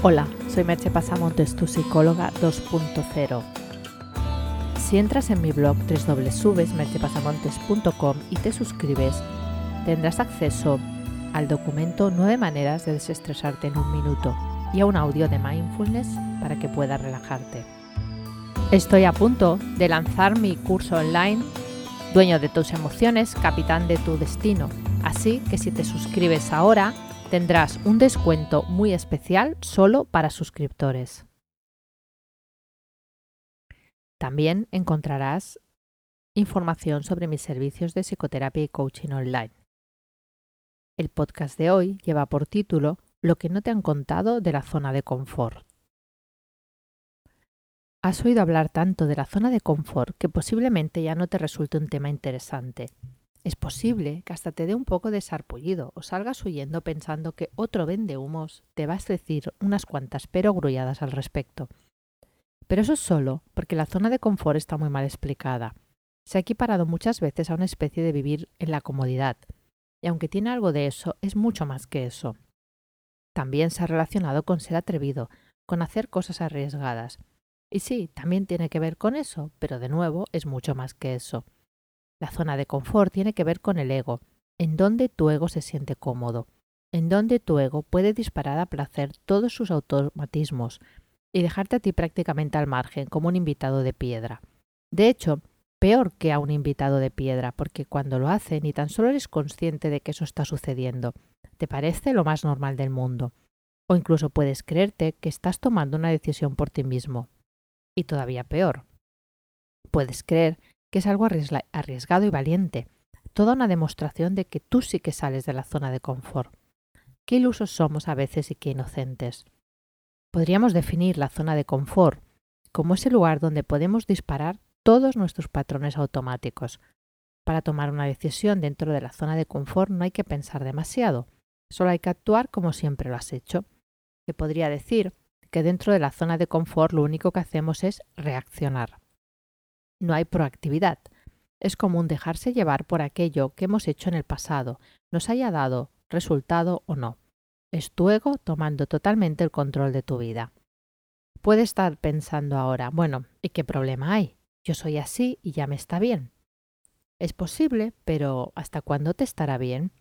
Hola, soy Merche Pasamontes, tu psicóloga 2.0. Si entras en mi blog www.merchepasamontes.com y te suscribes, tendrás acceso al documento 9 maneras de desestresarte en un minuto y a un audio de mindfulness para que puedas relajarte. Estoy a punto de lanzar mi curso online Dueño de tus emociones, capitán de tu destino. Así que si te suscribes ahora, tendrás un descuento muy especial solo para suscriptores. También encontrarás información sobre mis servicios de psicoterapia y coaching online. El podcast de hoy lleva por título Lo que no te han contado de la zona de confort. Has oído hablar tanto de la zona de confort que posiblemente ya no te resulte un tema interesante. Es posible que hasta te dé un poco de sarpullido o salgas huyendo pensando que otro vende humos te va a decir unas cuantas pero grulladas al respecto. Pero eso es solo porque la zona de confort está muy mal explicada. Se ha equiparado muchas veces a una especie de vivir en la comodidad, y aunque tiene algo de eso, es mucho más que eso. También se ha relacionado con ser atrevido, con hacer cosas arriesgadas. Y sí, también tiene que ver con eso, pero de nuevo es mucho más que eso. La zona de confort tiene que ver con el ego, en donde tu ego se siente cómodo, en donde tu ego puede disparar a placer todos sus automatismos y dejarte a ti prácticamente al margen como un invitado de piedra. De hecho, peor que a un invitado de piedra, porque cuando lo hace ni tan solo eres consciente de que eso está sucediendo. Te parece lo más normal del mundo. O incluso puedes creerte que estás tomando una decisión por ti mismo. Y todavía peor. Puedes creer que es algo arriesgado y valiente, toda una demostración de que tú sí que sales de la zona de confort. Qué ilusos somos a veces y qué inocentes. Podríamos definir la zona de confort como ese lugar donde podemos disparar todos nuestros patrones automáticos. Para tomar una decisión dentro de la zona de confort no hay que pensar demasiado, solo hay que actuar como siempre lo has hecho. Se podría decir que dentro de la zona de confort lo único que hacemos es reaccionar no hay proactividad. Es común dejarse llevar por aquello que hemos hecho en el pasado, nos haya dado resultado o no. Es tu ego tomando totalmente el control de tu vida. Puede estar pensando ahora, bueno, ¿y qué problema hay? Yo soy así y ya me está bien. Es posible, pero ¿hasta cuándo te estará bien?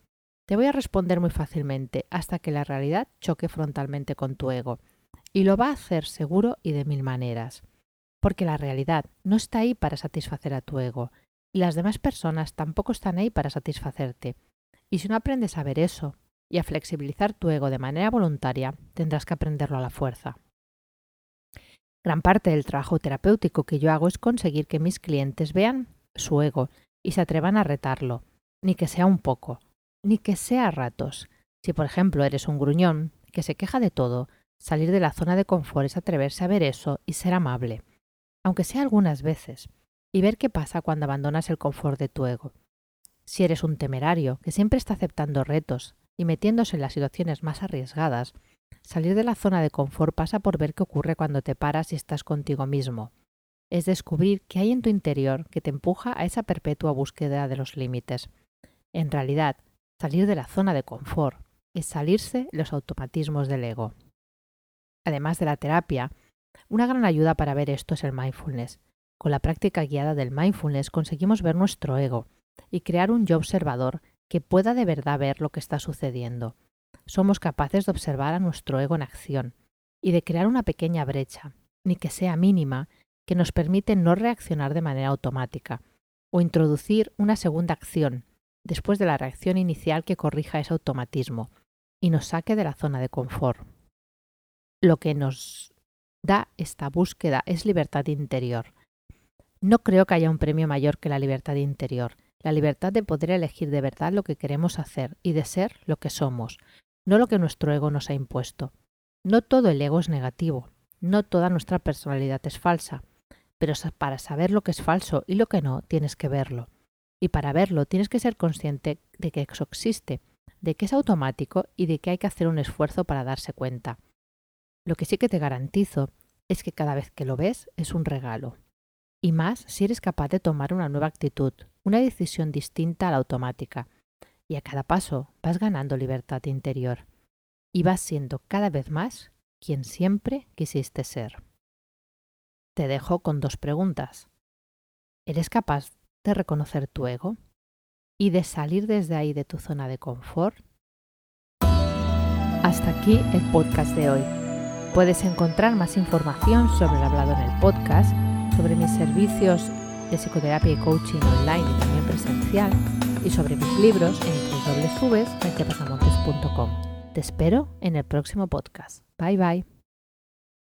Te voy a responder muy fácilmente, hasta que la realidad choque frontalmente con tu ego. Y lo va a hacer seguro y de mil maneras porque la realidad no está ahí para satisfacer a tu ego, y las demás personas tampoco están ahí para satisfacerte. Y si no aprendes a ver eso y a flexibilizar tu ego de manera voluntaria, tendrás que aprenderlo a la fuerza. Gran parte del trabajo terapéutico que yo hago es conseguir que mis clientes vean su ego y se atrevan a retarlo, ni que sea un poco, ni que sea a ratos. Si por ejemplo eres un gruñón que se queja de todo, salir de la zona de confort es atreverse a ver eso y ser amable aunque sea algunas veces, y ver qué pasa cuando abandonas el confort de tu ego. Si eres un temerario que siempre está aceptando retos y metiéndose en las situaciones más arriesgadas, salir de la zona de confort pasa por ver qué ocurre cuando te paras y estás contigo mismo. Es descubrir qué hay en tu interior que te empuja a esa perpetua búsqueda de los límites. En realidad, salir de la zona de confort es salirse los automatismos del ego. Además de la terapia, una gran ayuda para ver esto es el mindfulness. Con la práctica guiada del mindfulness conseguimos ver nuestro ego y crear un yo observador que pueda de verdad ver lo que está sucediendo. Somos capaces de observar a nuestro ego en acción y de crear una pequeña brecha, ni que sea mínima, que nos permite no reaccionar de manera automática, o introducir una segunda acción, después de la reacción inicial que corrija ese automatismo y nos saque de la zona de confort. Lo que nos da esta búsqueda es libertad interior. No creo que haya un premio mayor que la libertad interior, la libertad de poder elegir de verdad lo que queremos hacer y de ser lo que somos, no lo que nuestro ego nos ha impuesto. No todo el ego es negativo, no toda nuestra personalidad es falsa, pero para saber lo que es falso y lo que no, tienes que verlo. Y para verlo tienes que ser consciente de que eso existe, de que es automático y de que hay que hacer un esfuerzo para darse cuenta. Lo que sí que te garantizo es que cada vez que lo ves es un regalo. Y más si eres capaz de tomar una nueva actitud, una decisión distinta a la automática. Y a cada paso vas ganando libertad interior. Y vas siendo cada vez más quien siempre quisiste ser. Te dejo con dos preguntas. ¿Eres capaz de reconocer tu ego y de salir desde ahí de tu zona de confort? Hasta aquí el podcast de hoy. Puedes encontrar más información sobre el hablado en el podcast, sobre mis servicios de psicoterapia y coaching online y también presencial, y sobre mis libros en www.mentiapasamontes.com. Te espero en el próximo podcast. Bye bye.